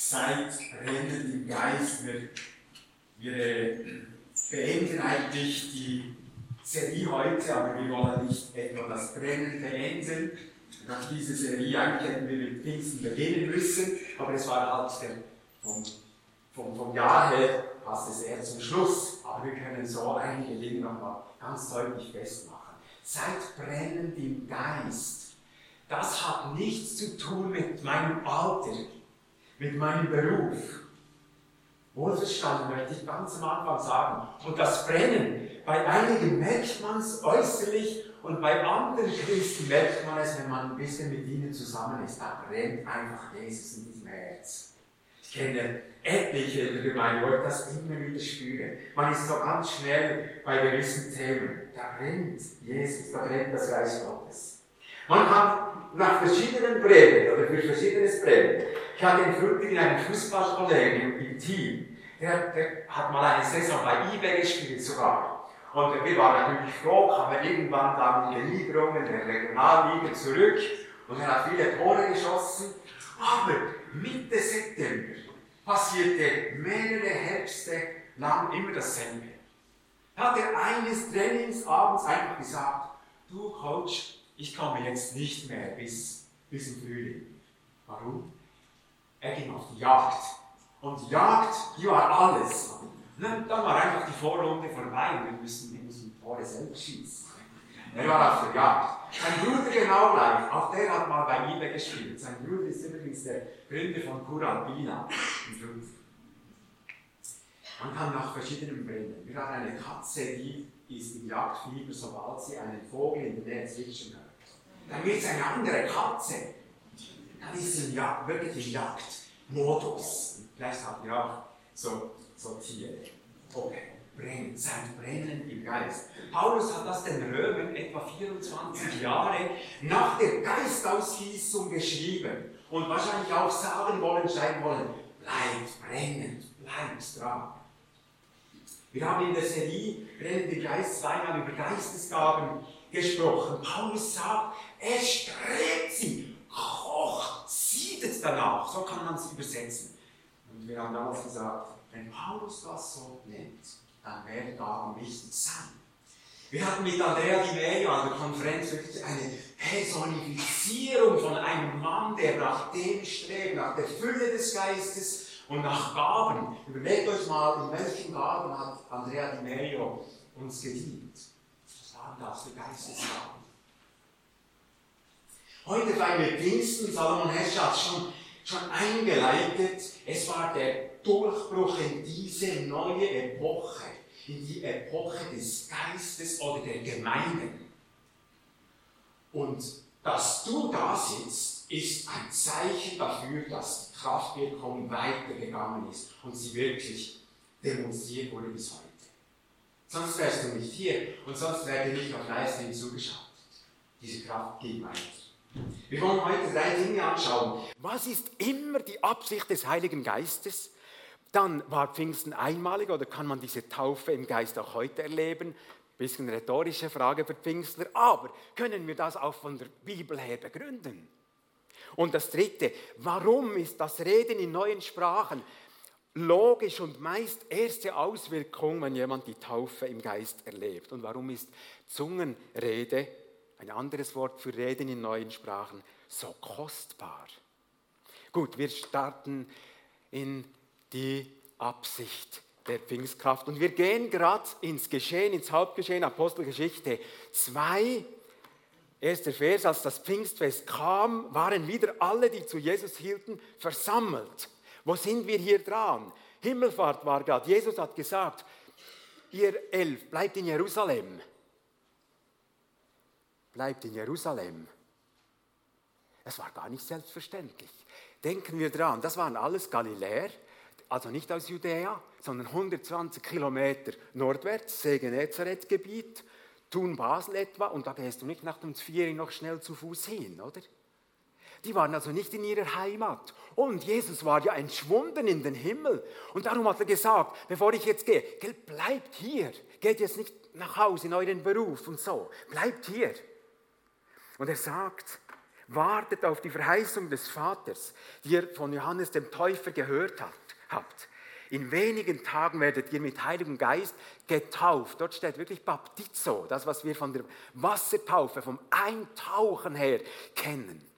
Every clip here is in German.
seid brennend im Geist. Wir, wir beenden eigentlich die Serie heute, aber wir wollen nicht etwa das Brennen beenden. Nach dieser Serie eigentlich hätten wir mit Pfingsten beginnen müssen, aber es war halt der, vom, vom, vom Jahr her passt es eher zum Schluss. Aber wir können so einige Dinge nochmal ganz deutlich festmachen. Seid brennend im Geist. Das hat nichts zu tun mit meinem Alter, mit meinem Beruf. Wohlverstanden möchte ich ganz am Anfang sagen. Und das Brennen, bei einigen merkt man es äußerlich und bei anderen Christen merkt man es, wenn man ein bisschen mit ihnen zusammen ist. Da brennt einfach Jesus in diesem Herz. Ich kenne etliche in der Gemeinde, wo ich das immer wieder spüre. Man ist so ganz schnell bei gewissen Themen. Da brennt Jesus, da brennt das Reich Gottes. Man kann nach verschiedenen brennen oder für verschiedenes brennen. Ich hatte in Frutigen einen Fußballkollegen im Team, der, der hat mal eine Saison bei eBay gespielt sogar. Und wir waren natürlich froh, kam er irgendwann dann in die Ligerungen, in der Regionalliga zurück und er hat viele Tore geschossen. Aber Mitte September passierte mehrere Herbste lang immer dasselbe. Er eines Trainingsabends einfach gesagt, du Coach, ich komme jetzt nicht mehr bis, bis im Frühling. Warum? Er ging auf die Jagd. Und Jagd, die war alles. Ne? Dann war einfach die Vorrunde vorbei wir müssen, wir müssen Tore selbst schießen. Er war auf der Jagd. Sein Bruder genau gleich. Auch der hat mal bei Ibe gespielt. Sein Bruder ist übrigens der Gründer von Fünf. Man kann nach verschiedenen brennen. Wir haben eine Katze, die ist im Jagdfieber, sobald sie einen Vogel in der Nähe zwitschern hört. Dann wird es eine andere Katze. Dann ist sie im Jagd, wirklich im Jagdmodus. Vielleicht habt ihr auch so, so Tiere. Okay brennen, sein Brennen im Geist. Paulus hat das den Römern etwa 24 Jahre nach der Geistausgießung geschrieben und wahrscheinlich auch sagen wollen, schreiben wollen, bleibt brennend, bleibt dran. Wir haben in der Serie Brennende Geist zweimal über Geistesgaben gesprochen. Paulus sagt, er strebt sie, kocht, siedet danach. So kann man es übersetzen. Und wir haben damals gesagt, wenn Paulus das so nennt, dann werde da am wichtig sein. Wir hatten mit Andrea Di Meglio an der Konferenz wirklich eine Personifizierung von einem Mann, der nach dem strebt, nach der Fülle des Geistes und nach Gaben. Überlegt euch mal, in welchen Gaben hat Andrea Di Meglio uns gedient. Was waren das für Geistesgaben? Heute feiern wir Pfingsten, Salomon Hesch hat schon, schon eingeleitet. Es war der Durchbruch in diese neue Epoche in die Epoche des Geistes oder der Gemeinden. Und dass du da sitzt, ist ein Zeichen dafür, dass die Kraftwirkung weitergegangen ist und sie wirklich demonstriert wurde bis heute. Sonst wärst du nicht hier und sonst wäre dir nicht auf Livestream zugeschaltet. Diese Kraft geht weiter. Wir wollen heute drei Dinge anschauen. Was ist immer die Absicht des Heiligen Geistes? Dann war Pfingsten einmalig oder kann man diese Taufe im Geist auch heute erleben? Bisschen rhetorische Frage für Pfingstler, aber können wir das auch von der Bibel her begründen? Und das Dritte, warum ist das Reden in neuen Sprachen logisch und meist erste Auswirkung, wenn jemand die Taufe im Geist erlebt? Und warum ist Zungenrede, ein anderes Wort für Reden in neuen Sprachen, so kostbar? Gut, wir starten in die Absicht der Pfingstkraft. Und wir gehen gerade ins Geschehen, ins Hauptgeschehen, Apostelgeschichte 2. Erster Vers, als das Pfingstfest kam, waren wieder alle, die zu Jesus hielten, versammelt. Wo sind wir hier dran? Himmelfahrt war gerade. Jesus hat gesagt, ihr elf, bleibt in Jerusalem. Bleibt in Jerusalem. Es war gar nicht selbstverständlich. Denken wir dran, das waren alles Galiläer, also nicht aus Judäa, sondern 120 Kilometer nordwärts, See Genezareth-Gebiet, Thun Basel etwa, und da gehst du nicht nach dem Zvieri noch schnell zu Fuß hin, oder? Die waren also nicht in ihrer Heimat. Und Jesus war ja entschwunden in den Himmel. Und darum hat er gesagt, bevor ich jetzt gehe, bleibt hier. Geht jetzt nicht nach Hause in euren Beruf und so. Bleibt hier. Und er sagt, wartet auf die Verheißung des Vaters, die ihr von Johannes dem Täufer gehört habt. In wenigen Tagen werdet ihr mit Heiligem Geist getauft. Dort steht wirklich Baptizo, das, was wir von der Wassertaufe, vom Eintauchen her kennen.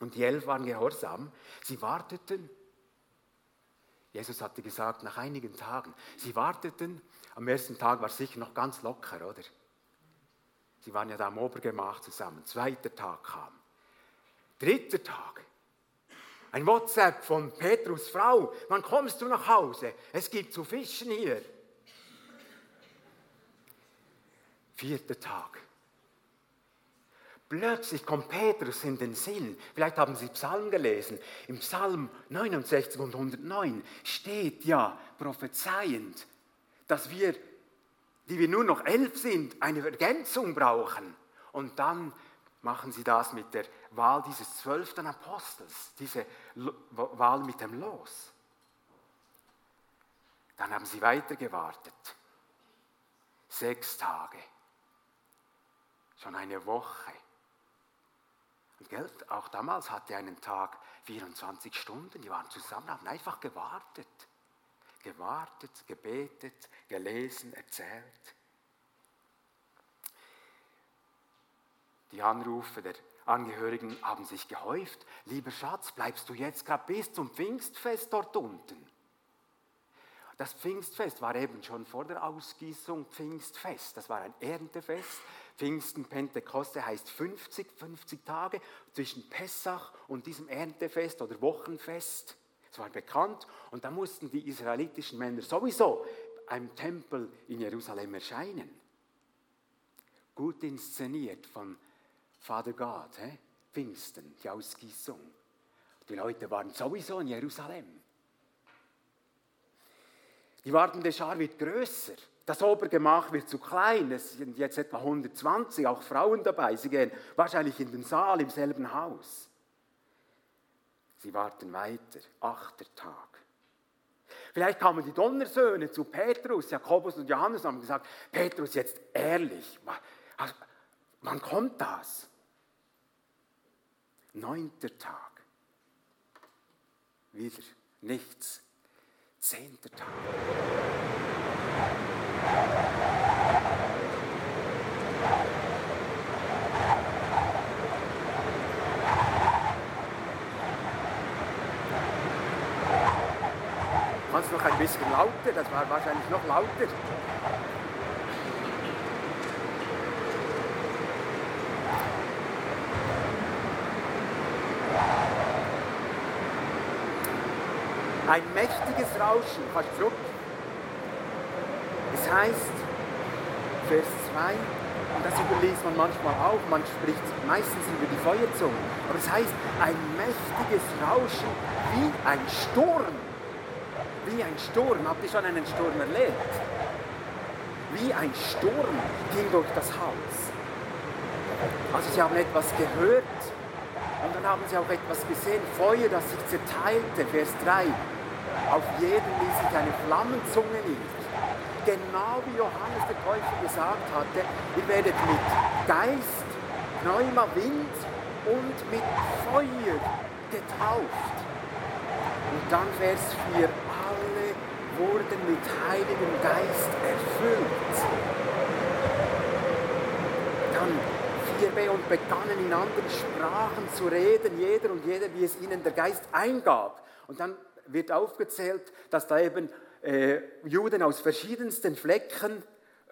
Und die elf waren gehorsam. Sie warteten. Jesus hatte gesagt, nach einigen Tagen. Sie warteten. Am ersten Tag war es sicher noch ganz locker, oder? Sie waren ja da im Obergemach zusammen. Zweiter Tag kam. Dritter Tag. Ein WhatsApp von Petrus Frau. Wann kommst du nach Hause? Es gibt zu fischen hier. Vierter Tag. Plötzlich kommt Petrus in den Sinn. Vielleicht haben Sie Psalm gelesen. Im Psalm 69 und 109 steht ja prophezeiend, dass wir, die wir nur noch elf sind, eine Ergänzung brauchen. Und dann machen sie das mit der Wahl dieses zwölften Apostels, diese Wahl mit dem Los. Dann haben sie weiter gewartet. Sechs Tage. Schon eine Woche. Und Geld, auch damals hatte einen Tag 24 Stunden. Die waren zusammen, haben einfach gewartet. Gewartet, gebetet, gelesen, erzählt. Die Anrufe der Angehörigen haben sich gehäuft. Lieber Schatz, bleibst du jetzt gerade bis zum Pfingstfest dort unten? Das Pfingstfest war eben schon vor der Ausgießung Pfingstfest. Das war ein Erntefest. Pfingsten, Pentekoste heißt 50, 50 Tage zwischen Pessach und diesem Erntefest oder Wochenfest. Es war bekannt und da mussten die israelitischen Männer sowieso einem Tempel in Jerusalem erscheinen. Gut inszeniert von Vater Gott, he? Pfingsten, die Ausgießung. Die Leute waren sowieso in Jerusalem. Die wartende Schar wird größer. Das Obergemach wird zu klein. Es sind jetzt etwa 120, auch Frauen dabei. Sie gehen wahrscheinlich in den Saal im selben Haus. Sie warten weiter. Achter Tag. Vielleicht kamen die Donnersöhne zu Petrus, Jakobus und Johannes und haben gesagt: Petrus, jetzt ehrlich, wann kommt das? Neunter Tag. Wieder nichts. Zehnter Tag. Noch ein bisschen lauter, das war wahrscheinlich noch lauter. Ein mächtiges Rauschen, du zurück. Es heißt, Vers 2, und das überliest man manchmal auch, man spricht meistens über die Feuerzunge, aber es heißt, ein mächtiges Rauschen wie ein Sturm. Wie ein Sturm. Habt ihr schon einen Sturm erlebt? Wie ein Sturm ging durch das Haus. Also sie haben etwas gehört und dann haben sie auch etwas gesehen, Feuer, das sich zerteilte, Vers 3. Auf jeden ließ sich eine Flammenzunge nieder. Genau wie Johannes der Täufer gesagt hatte, ihr werdet mit Geist, Pneuma, Wind und mit Feuer getauft. Und dann Vers 4, alle wurden mit Heiligem Geist erfüllt. Dann 4b und begannen in anderen Sprachen zu reden, jeder und jeder, wie es ihnen der Geist eingab. Und dann wird aufgezählt, dass da eben äh, Juden aus verschiedensten Flecken,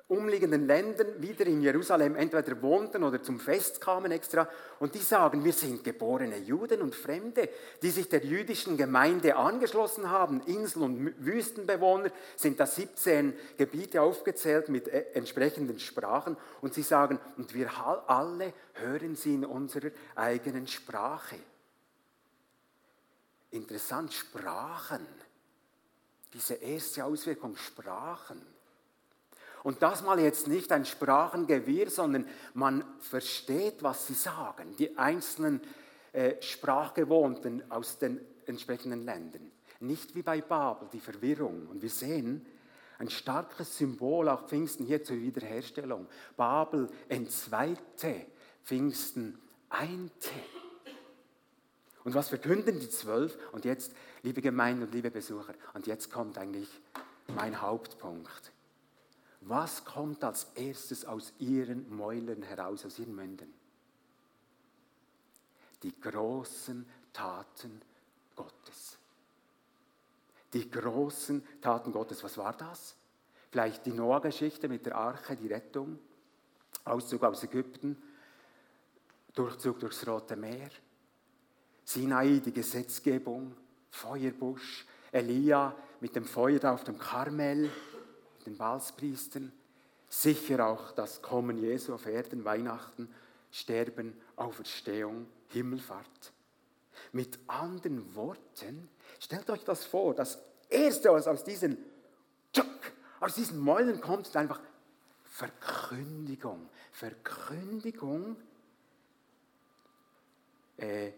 umliegenden Ländern wieder in Jerusalem entweder wohnten oder zum Fest kamen extra. Und die sagen, wir sind geborene Juden und Fremde, die sich der jüdischen Gemeinde angeschlossen haben. Insel- und Wüstenbewohner sind da 17 Gebiete aufgezählt mit äh, entsprechenden Sprachen. Und sie sagen, und wir alle hören sie in unserer eigenen Sprache. Interessant, Sprachen. Diese erste Auswirkung, Sprachen. Und das mal jetzt nicht ein Sprachengewirr, sondern man versteht, was sie sagen, die einzelnen äh, Sprachgewohnten aus den entsprechenden Ländern. Nicht wie bei Babel, die Verwirrung. Und wir sehen ein starkes Symbol auch Pfingsten hier zur Wiederherstellung. Babel entzweite, Pfingsten einte. Und was verkünden die zwölf? Und jetzt, liebe Gemeinde und liebe Besucher, und jetzt kommt eigentlich mein Hauptpunkt. Was kommt als erstes aus ihren Mäulern heraus, aus ihren Münden? Die großen Taten Gottes. Die großen Taten Gottes. Was war das? Vielleicht die Noah-Geschichte mit der Arche, die Rettung, Auszug aus Ägypten, Durchzug durchs Rote Meer, Sinai, die Gesetzgebung, Feuerbusch, Elia mit dem Feuer auf dem Karmel, den Balspriestern, sicher auch das Kommen Jesu auf Erden, Weihnachten, Sterben, Auferstehung, Himmelfahrt. Mit anderen Worten, stellt euch das vor, das Erste, was aus diesen, aus diesen Mäulen kommt, ist einfach Verkündigung. Verkündigung äh,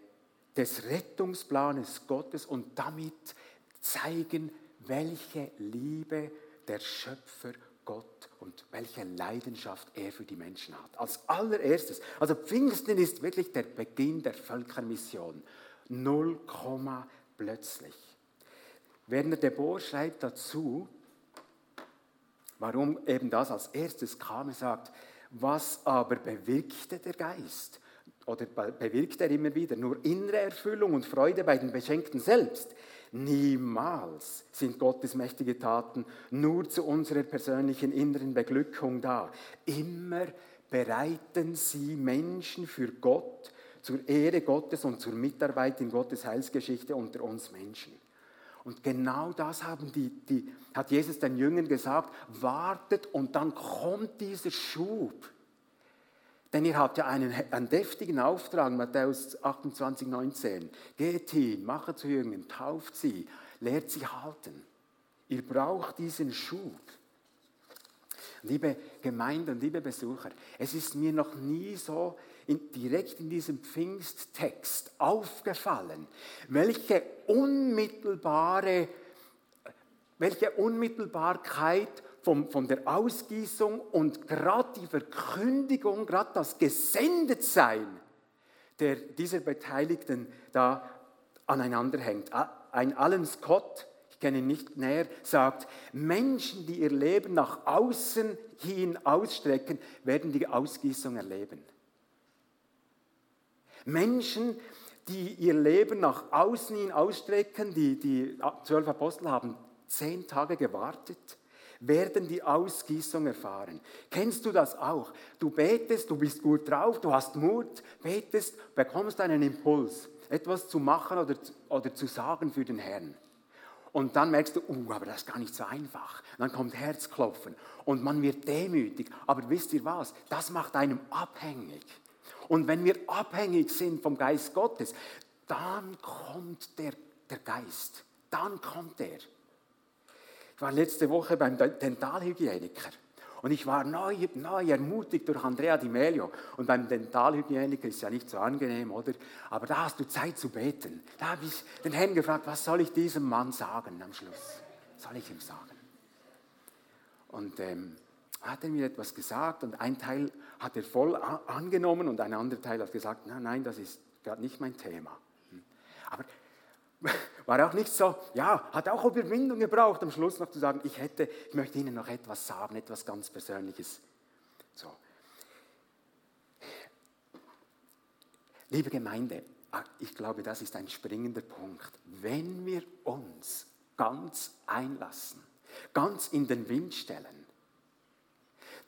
des Rettungsplanes Gottes und damit zeigen, welche Liebe der Schöpfer Gott und welche Leidenschaft er für die Menschen hat. Als allererstes, also Pfingsten ist wirklich der Beginn der Völkermission. Null Komma plötzlich. Werner de Boer schreibt dazu, warum eben das als erstes kam. Er sagt, was aber bewirkte der Geist? Oder bewirkt er immer wieder nur innere Erfüllung und Freude bei den Beschenkten selbst? Niemals sind Gottes mächtige Taten nur zu unserer persönlichen inneren Beglückung da. Immer bereiten sie Menschen für Gott, zur Ehre Gottes und zur Mitarbeit in Gottes Heilsgeschichte unter uns Menschen. Und genau das haben die, die, hat Jesus den Jüngern gesagt, wartet und dann kommt dieser Schub. Denn ihr habt ja einen, einen deftigen Auftrag, Matthäus 28, 19. Geht hin, macht zu Jüngern, tauft sie, lehrt sie halten. Ihr braucht diesen Schub. Liebe Gemeinde und liebe Besucher, es ist mir noch nie so in, direkt in diesem Pfingsttext aufgefallen, welche unmittelbare, welche Unmittelbarkeit vom, von der Ausgießung und gerade die Verkündigung, gerade das Gesendetsein der, dieser Beteiligten da aneinander hängt. Ein Allen Scott, ich kenne ihn nicht näher, sagt, Menschen, die ihr Leben nach außen hin ausstrecken, werden die Ausgießung erleben. Menschen, die ihr Leben nach außen hin ausstrecken, die, die zwölf Apostel haben zehn Tage gewartet, werden die Ausgießung erfahren. Kennst du das auch? Du betest, du bist gut drauf, du hast Mut, betest, bekommst einen Impuls, etwas zu machen oder, oder zu sagen für den Herrn. Und dann merkst du, uh, aber das ist gar nicht so einfach. dann kommt Herzklopfen und man wird demütig. Aber wisst ihr was? Das macht einem abhängig. Und wenn wir abhängig sind vom Geist Gottes, dann kommt der, der Geist. Dann kommt er. Ich war letzte Woche beim Dentalhygieniker. Und ich war neu, neu ermutigt durch Andrea Di Melio. Und beim Dentalhygieniker ist ja nicht so angenehm, oder? Aber da hast du Zeit zu beten. Da habe ich den Herrn gefragt, was soll ich diesem Mann sagen am Schluss? Was soll ich ihm sagen? Und ähm, hat er mir etwas gesagt und ein Teil hat er voll angenommen und ein anderer Teil hat gesagt, nein, nein, das ist gerade nicht mein Thema. Hm. Aber war auch nicht so, ja, hat auch Überwindung gebraucht, am Schluss noch zu sagen, ich hätte, ich möchte Ihnen noch etwas sagen, etwas ganz Persönliches. So. Liebe Gemeinde, ah, ich glaube, das ist ein springender Punkt. Wenn wir uns ganz einlassen, ganz in den Wind stellen,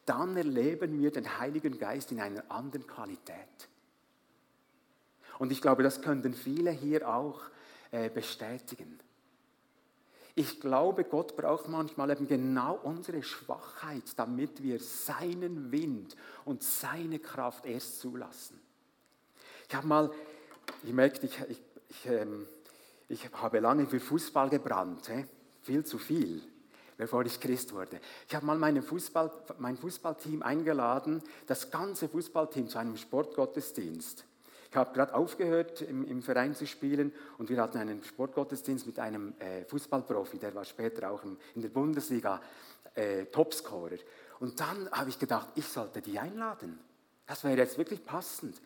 dann erleben wir den Heiligen Geist in einer anderen Qualität. Und ich glaube, das könnten viele hier auch bestätigen. Ich glaube, Gott braucht manchmal eben genau unsere Schwachheit, damit wir seinen Wind und seine Kraft erst zulassen. Ich habe mal, ich merke, ich, ich, ich, ähm, ich habe lange für Fußball gebrannt, viel zu viel bevor ich Christ wurde. Ich habe mal meine Fußball, mein Fußballteam eingeladen, das ganze Fußballteam zu einem Sportgottesdienst. Ich habe gerade aufgehört, im, im, Verein zu spielen und wir hatten einen Sportgottesdienst mit einem äh, Fußballprofi, der war später auch im, in der Bundesliga äh, Topscorer. Und dann habe ich gedacht, ich sollte die einladen. Das wäre jetzt wirklich passend.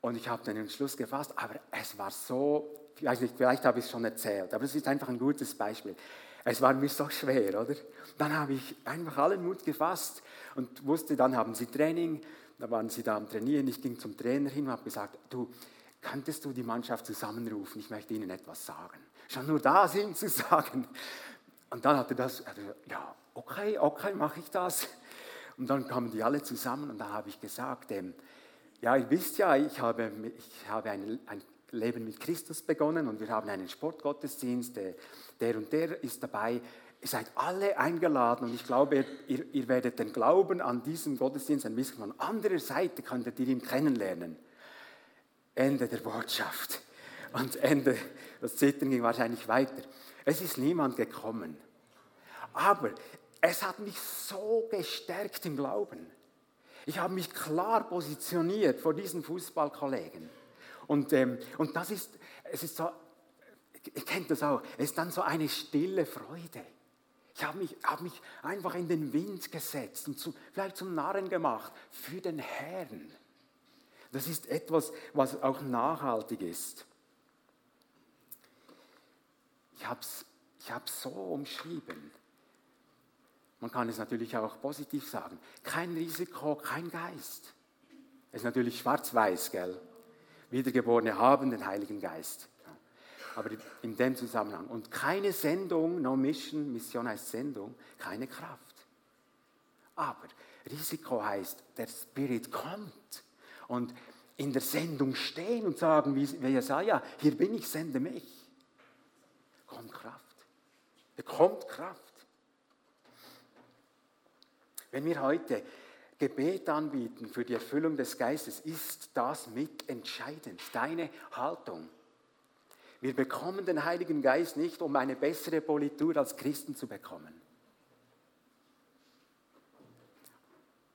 Und ich habe den Entschluss gefasst, aber es war so, ich weiß nicht, vielleicht habe ich es schon erzählt, aber es ist einfach ein gutes Beispiel. Es war mir so schwer, oder? Dann habe ich einfach allen Mut gefasst und wusste, dann haben sie Training, da waren sie da am Trainieren. Ich ging zum Trainer hin und habe gesagt, du, könntest du die Mannschaft zusammenrufen? Ich möchte ihnen etwas sagen. Schon nur da sind zu sagen. Und dann hat er das, ja, okay, okay, mache ich das. Und dann kamen die alle zusammen und da habe ich gesagt, ähm, ja, ihr wisst ja, ich habe, ich habe ein, ein, Leben mit Christus begonnen und wir haben einen Sportgottesdienst, der, der und der ist dabei. Ihr seid alle eingeladen und ich glaube, ihr, ihr werdet den Glauben an diesen Gottesdienst ein bisschen von anderer Seite, könntet ihr ihn kennenlernen. Ende der Botschaft. Und Ende, das Zittern ging wahrscheinlich weiter. Es ist niemand gekommen. Aber es hat mich so gestärkt im Glauben. Ich habe mich klar positioniert vor diesen Fußballkollegen. Und, ähm, und das ist, es ist so, ihr kennt das auch, es ist dann so eine stille Freude. Ich habe mich, habe mich einfach in den Wind gesetzt und zu, vielleicht zum Narren gemacht für den Herrn. Das ist etwas, was auch nachhaltig ist. Ich habe es ich so umschrieben. Man kann es natürlich auch positiv sagen. Kein Risiko, kein Geist. Es ist natürlich schwarz-weiß, gell? Wiedergeborene haben den Heiligen Geist. Aber in dem Zusammenhang. Und keine Sendung, no Mission, Mission heißt Sendung, keine Kraft. Aber Risiko heißt, der Spirit kommt. Und in der Sendung stehen und sagen, wie Jesaja, hier bin ich, sende mich. Kommt Kraft. Da kommt Kraft. Wenn wir heute Gebet anbieten für die Erfüllung des Geistes, ist das mitentscheidend, deine Haltung. Wir bekommen den Heiligen Geist nicht, um eine bessere Politur als Christen zu bekommen.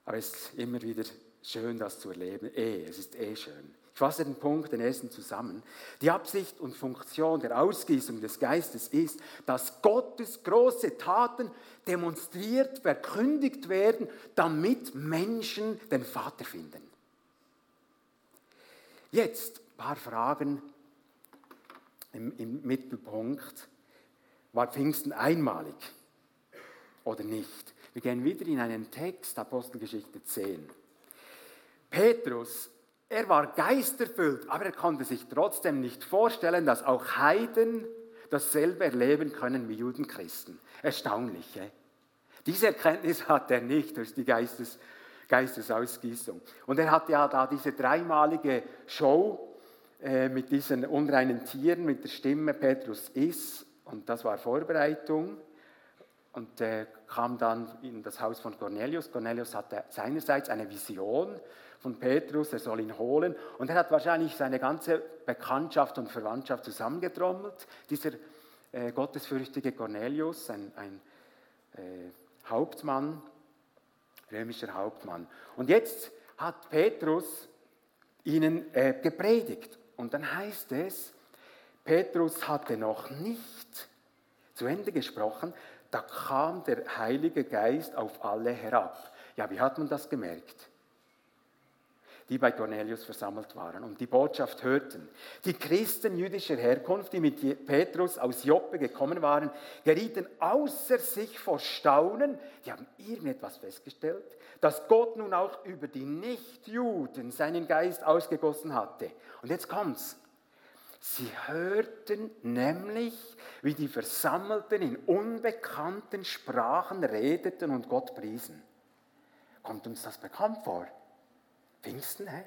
Aber es ist immer wieder schön, das zu erleben. Eh, es ist eh schön. Ich fasse den Punkt, den ersten zusammen. Die Absicht und Funktion der Ausgießung des Geistes ist, dass Gottes große Taten demonstriert, verkündigt werden, damit Menschen den Vater finden. Jetzt ein paar Fragen im, im Mittelpunkt. War Pfingsten einmalig oder nicht? Wir gehen wieder in einen Text, Apostelgeschichte 10. Petrus er war geisterfüllt, aber er konnte sich trotzdem nicht vorstellen, dass auch Heiden dasselbe erleben können wie Judenchristen. Erstaunlich. Eh? Diese Erkenntnis hat er nicht durch die Geistes, Geistesausgießung. Und er hat ja da diese dreimalige Show äh, mit diesen unreinen Tieren, mit der Stimme Petrus ist, und das war Vorbereitung. Und er kam dann in das Haus von Cornelius. Cornelius hatte seinerseits eine Vision von Petrus, er soll ihn holen. Und er hat wahrscheinlich seine ganze Bekanntschaft und Verwandtschaft zusammengetrommelt. Dieser äh, gottesfürchtige Cornelius, ein, ein äh, Hauptmann, römischer Hauptmann. Und jetzt hat Petrus ihnen äh, gepredigt. Und dann heißt es, Petrus hatte noch nicht zu Ende gesprochen, da kam der Heilige Geist auf alle herab. Ja, wie hat man das gemerkt? Die bei Cornelius versammelt waren und die Botschaft hörten. Die Christen jüdischer Herkunft, die mit Petrus aus Joppe gekommen waren, gerieten außer sich vor Staunen. Die haben irgendetwas festgestellt, dass Gott nun auch über die Nichtjuden seinen Geist ausgegossen hatte. Und jetzt kommt's. Sie hörten nämlich, wie die Versammelten in unbekannten Sprachen redeten und Gott priesen. Kommt uns das bekannt vor? Pfingsten, hä?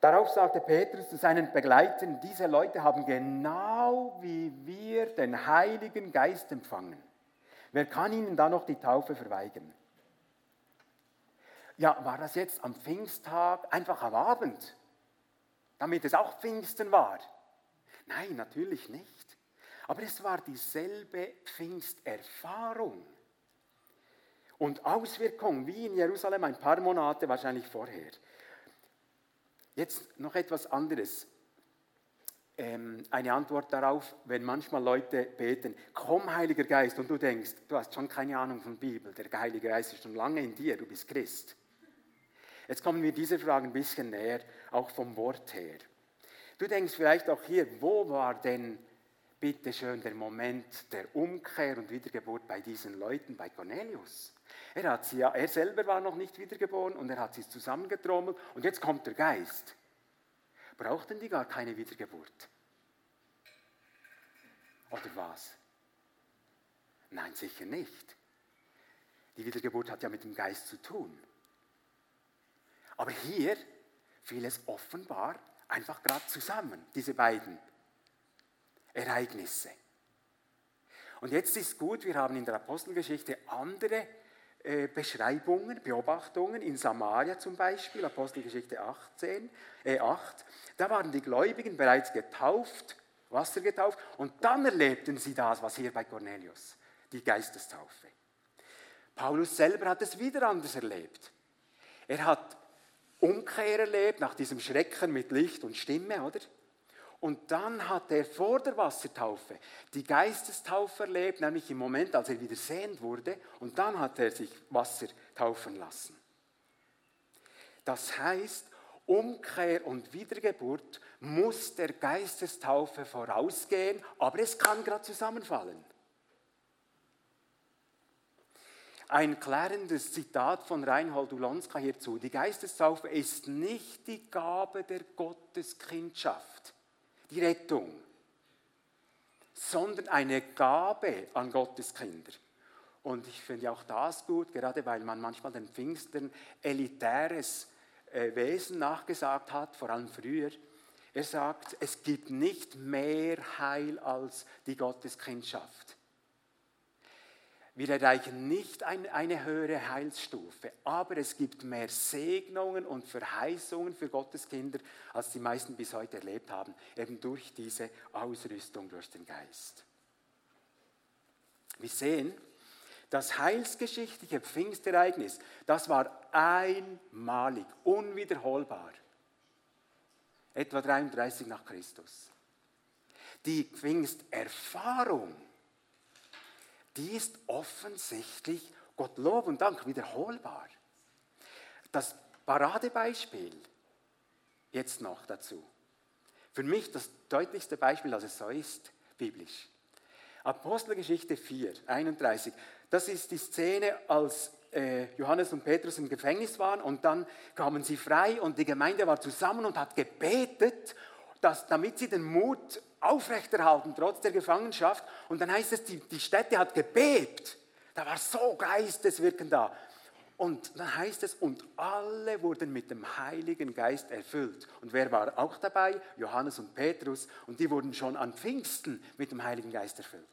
Darauf sagte Petrus zu seinen Begleitern, diese Leute haben genau wie wir den Heiligen Geist empfangen. Wer kann ihnen da noch die Taufe verweigern? Ja, war das jetzt am Pfingsttag einfach am Abend, damit es auch Pfingsten war? Nein, natürlich nicht. Aber es war dieselbe Pfingsterfahrung und Auswirkungen wie in Jerusalem ein paar Monate wahrscheinlich vorher. Jetzt noch etwas anderes. Ähm, eine Antwort darauf, wenn manchmal Leute beten, komm Heiliger Geist, und du denkst, du hast schon keine Ahnung von Bibel, der Heilige Geist ist schon lange in dir, du bist Christ. Jetzt kommen wir dieser Frage ein bisschen näher, auch vom Wort her. Du denkst vielleicht auch hier, wo war denn bitte schön der Moment der Umkehr und Wiedergeburt bei diesen Leuten, bei Cornelius? Er, hat sie er selber war noch nicht wiedergeboren und er hat sie zusammengetrommelt und jetzt kommt der Geist. Brauchten die gar keine Wiedergeburt? Oder was? Nein, sicher nicht. Die Wiedergeburt hat ja mit dem Geist zu tun. Aber hier fiel es offenbar einfach gerade zusammen, diese beiden Ereignisse. Und jetzt ist gut, wir haben in der Apostelgeschichte andere äh, Beschreibungen, Beobachtungen, in Samaria zum Beispiel, Apostelgeschichte 18, äh 8, da waren die Gläubigen bereits getauft, Wasser getauft, und dann erlebten sie das, was hier bei Cornelius, die Geistestaufe. Paulus selber hat es wieder anders erlebt. Er hat Umkehr erlebt nach diesem Schrecken mit Licht und Stimme, oder? Und dann hat er vor der Wassertaufe die Geistestaufe erlebt, nämlich im Moment, als er wieder sehend wurde. Und dann hat er sich Wasser taufen lassen. Das heißt, Umkehr und Wiedergeburt muss der Geistestaufe vorausgehen, aber es kann gerade zusammenfallen. Ein klärendes Zitat von Reinhold Ulonska hierzu. Die Geistestaufe ist nicht die Gabe der Gotteskindschaft die Rettung, sondern eine Gabe an Gottes Kinder. Und ich finde auch das gut, gerade weil man manchmal den Pfingstern elitäres äh, Wesen nachgesagt hat, vor allem früher. Er sagt, es gibt nicht mehr Heil als die Gotteskindschaft. Wir erreichen nicht ein, eine höhere Heilsstufe, aber es gibt mehr Segnungen und Verheißungen für Gottes Kinder, als die meisten bis heute erlebt haben, eben durch diese Ausrüstung durch den Geist. Wir sehen, das heilsgeschichtliche Pfingstereignis, das war einmalig, unwiederholbar. Etwa 33 nach Christus. Die Pfingsterfahrung die ist offensichtlich, Gott Lob und Dank, wiederholbar. Das Paradebeispiel, jetzt noch dazu. Für mich das deutlichste Beispiel, dass es so ist, biblisch. Apostelgeschichte 4, 31. Das ist die Szene, als äh, Johannes und Petrus im Gefängnis waren und dann kamen sie frei und die Gemeinde war zusammen und hat gebetet, dass, damit sie den Mut aufrechterhalten, trotz der Gefangenschaft. Und dann heißt es, die, die Stätte hat gebebt. Da war so Geisteswirken da. Und dann heißt es, und alle wurden mit dem Heiligen Geist erfüllt. Und wer war auch dabei? Johannes und Petrus. Und die wurden schon an Pfingsten mit dem Heiligen Geist erfüllt.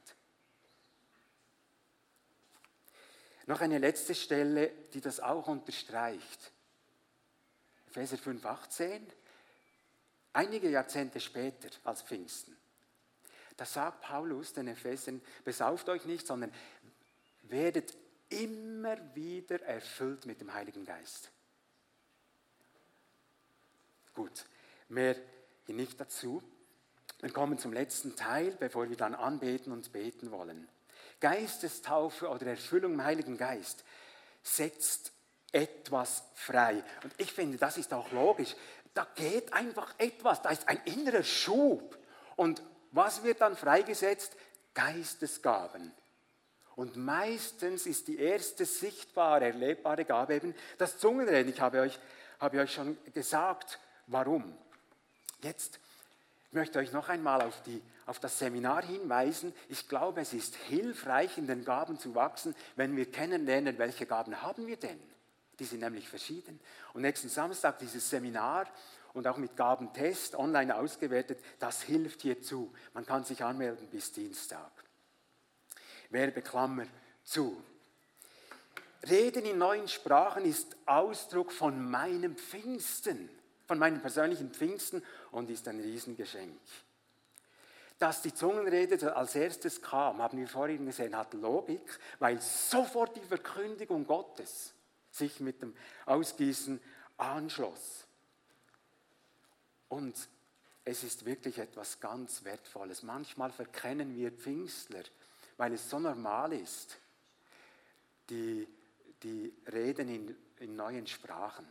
Noch eine letzte Stelle, die das auch unterstreicht. Epheser 5, 18. Einige Jahrzehnte später als Pfingsten. Da sagt Paulus den Ephesern, besauft euch nicht, sondern werdet immer wieder erfüllt mit dem Heiligen Geist. Gut, mehr hier nicht dazu. Wir kommen zum letzten Teil, bevor wir dann anbeten und beten wollen. Geistestaufe oder Erfüllung im Heiligen Geist setzt etwas frei. Und ich finde, das ist auch logisch. Da geht einfach etwas, da ist ein innerer Schub. Und was wird dann freigesetzt? Geistesgaben. Und meistens ist die erste sichtbare, erlebbare Gabe eben das Zungenreden. Ich habe euch, habe euch schon gesagt, warum. Jetzt möchte ich euch noch einmal auf, die, auf das Seminar hinweisen. Ich glaube, es ist hilfreich, in den Gaben zu wachsen, wenn wir kennenlernen, welche Gaben haben wir denn. Die sind nämlich verschieden. Und nächsten Samstag dieses Seminar und auch mit Gabentest online ausgewertet, das hilft hierzu. Man kann sich anmelden bis Dienstag. Werbeklammer zu. Reden in neuen Sprachen ist Ausdruck von meinem Pfingsten, von meinem persönlichen Pfingsten und ist ein Riesengeschenk. Dass die Zungenrede als erstes kam, haben wir vorhin gesehen, hat Logik, weil sofort die Verkündigung Gottes sich mit dem Ausgießen anschloss. Und es ist wirklich etwas ganz Wertvolles. Manchmal verkennen wir Pfingstler, weil es so normal ist, die, die reden in, in neuen Sprachen.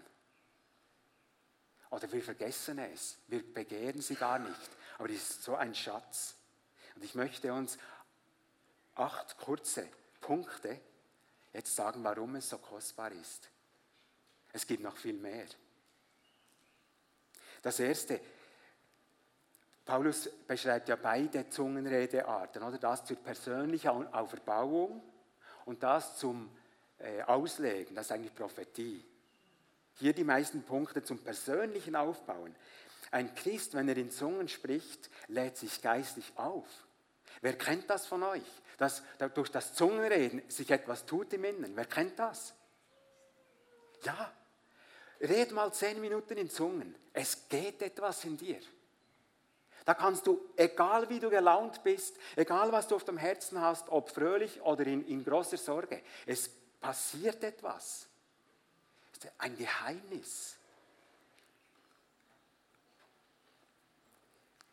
Oder wir vergessen es, wir begehren sie gar nicht. Aber es ist so ein Schatz. Und ich möchte uns acht kurze Punkte jetzt sagen, warum es so kostbar ist. Es gibt noch viel mehr. Das erste, Paulus beschreibt ja beide Zungenredearten, oder das zur persönlichen Auferbauung und das zum äh, Auslegen, das ist eigentlich Prophetie. Hier die meisten Punkte zum persönlichen Aufbauen. Ein Christ, wenn er in Zungen spricht, lädt sich geistlich auf. Wer kennt das von euch? Dass durch das Zungenreden sich etwas tut im Innen. Wer kennt das? Ja. Red mal zehn Minuten in Zungen. Es geht etwas in dir. Da kannst du, egal wie du gelaunt bist, egal was du auf dem Herzen hast, ob fröhlich oder in, in großer Sorge, es passiert etwas. Das ist ein Geheimnis.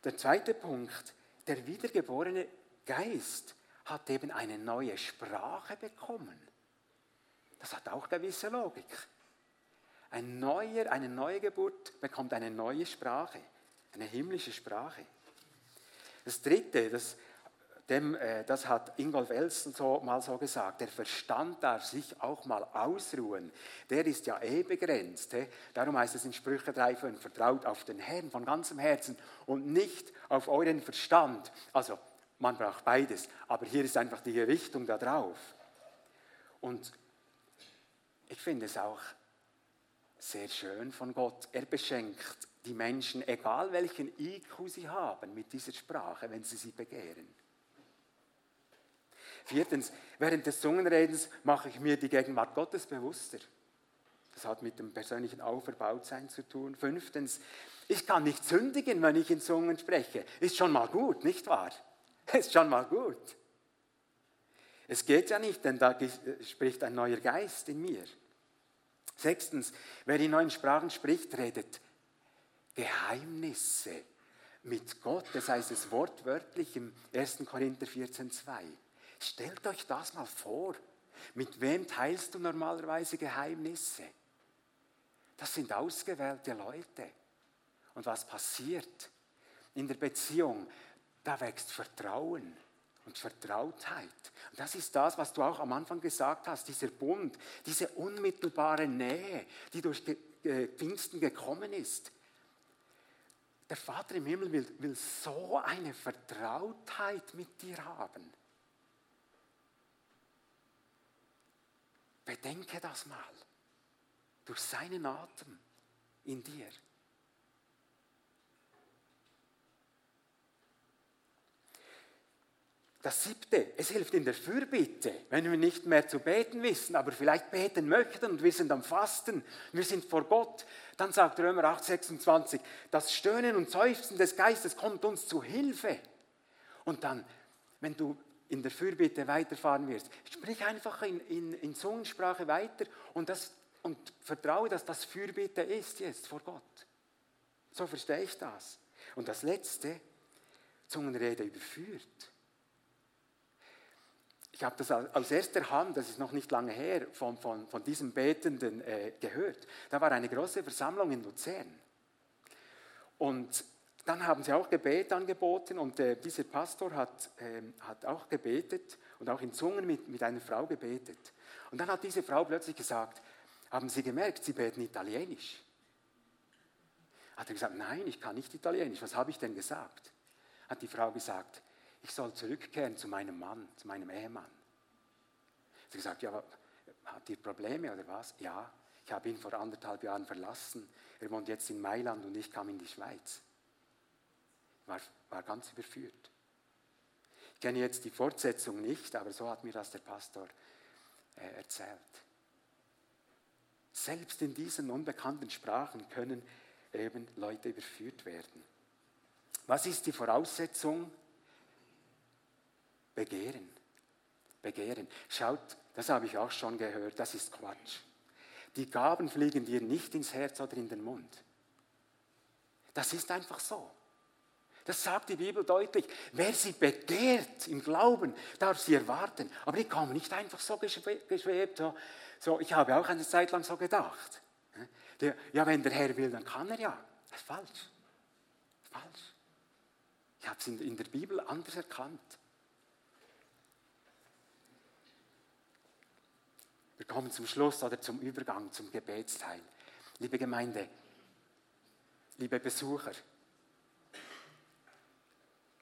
Der zweite Punkt, der wiedergeborene Geist hat eben eine neue Sprache bekommen. Das hat auch gewisse Logik. Ein neuer, eine neue Geburt bekommt eine neue Sprache, eine himmlische Sprache. Das dritte, das, dem, äh, das hat Ingolf Elsen so, mal so gesagt, der Verstand darf sich auch mal ausruhen. Der ist ja eh begrenzt. He? Darum heißt es in Sprüche 3, vertraut auf den Herrn von ganzem Herzen und nicht auf euren Verstand. Also man braucht beides, aber hier ist einfach die Gewichtung da drauf. Und ich finde es auch sehr schön von Gott. Er beschenkt die Menschen, egal welchen IQ sie haben, mit dieser Sprache, wenn sie sie begehren. Viertens, während des Zungenredens mache ich mir die Gegenwart Gottes bewusster. Das hat mit dem persönlichen Auferbautsein zu tun. Fünftens, ich kann nicht sündigen, wenn ich in Zungen spreche. Ist schon mal gut, nicht wahr? Ist schon mal gut. Es geht ja nicht, denn da spricht ein neuer Geist in mir. Sechstens, wer in neuen Sprachen spricht, redet Geheimnisse mit Gott. Das heißt es wortwörtlich im 1. Korinther 14, 2. Stellt euch das mal vor. Mit wem teilst du normalerweise Geheimnisse? Das sind ausgewählte Leute. Und was passiert? In der Beziehung, da wächst Vertrauen und Vertrautheit. Und das ist das, was du auch am Anfang gesagt hast, dieser Bund, diese unmittelbare Nähe, die durch Pfingsten gekommen ist. Der Vater im Himmel will, will so eine Vertrautheit mit dir haben. Bedenke das mal. Durch seinen Atem in dir. Das siebte, es hilft in der Fürbitte, wenn wir nicht mehr zu beten wissen, aber vielleicht beten möchten und wir sind am Fasten, wir sind vor Gott, dann sagt Römer 8, 26, das Stöhnen und Seufzen des Geistes kommt uns zu Hilfe. Und dann, wenn du in der Fürbitte weiterfahren wirst, sprich einfach in, in, in Zungensprache weiter und, das, und vertraue, dass das Fürbitte ist jetzt vor Gott. So verstehe ich das. Und das Letzte, Zungenrede überführt. Ich habe das aus erster Hand, das ist noch nicht lange her, von, von, von diesem Betenden äh, gehört. Da war eine große Versammlung in Luzern. Und dann haben sie auch Gebet angeboten und äh, dieser Pastor hat, äh, hat auch gebetet und auch in Zungen mit, mit einer Frau gebetet. Und dann hat diese Frau plötzlich gesagt, haben Sie gemerkt, Sie beten Italienisch? Hat er gesagt, nein, ich kann nicht Italienisch. Was habe ich denn gesagt? Hat die Frau gesagt, ich soll zurückkehren zu meinem Mann, zu meinem Ehemann. Sie hat gesagt, ja, hat ihr Probleme oder was? Ja, ich habe ihn vor anderthalb Jahren verlassen. Er wohnt jetzt in Mailand und ich kam in die Schweiz. War, war ganz überführt. Ich kenne jetzt die Fortsetzung nicht, aber so hat mir das der Pastor äh, erzählt. Selbst in diesen unbekannten Sprachen können eben Leute überführt werden. Was ist die Voraussetzung? Begehren. Begehren. Schaut, das habe ich auch schon gehört, das ist Quatsch. Die Gaben fliegen dir nicht ins Herz oder in den Mund. Das ist einfach so. Das sagt die Bibel deutlich. Wer sie begehrt im Glauben, darf sie erwarten. Aber die kommen nicht einfach so geschwebt. So, ich habe auch eine Zeit lang so gedacht. Ja, wenn der Herr will, dann kann er ja. Das ist falsch. Falsch. Ich habe es in der Bibel anders erkannt. Wir kommen zum Schluss oder zum Übergang, zum Gebetsteil. Liebe Gemeinde, liebe Besucher,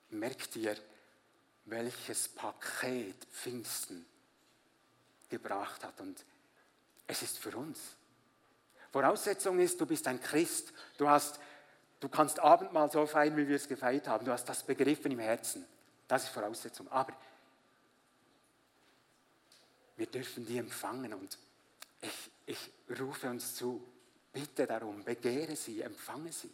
merkt ihr, welches Paket Pfingsten gebracht hat? Und es ist für uns. Voraussetzung ist, du bist ein Christ, du, hast, du kannst Abendmahl so feiern, wie wir es gefeiert haben, du hast das begriffen im Herzen. Das ist Voraussetzung. Aber wir dürfen die empfangen und ich, ich rufe uns zu, bitte darum, begehre sie, empfange sie.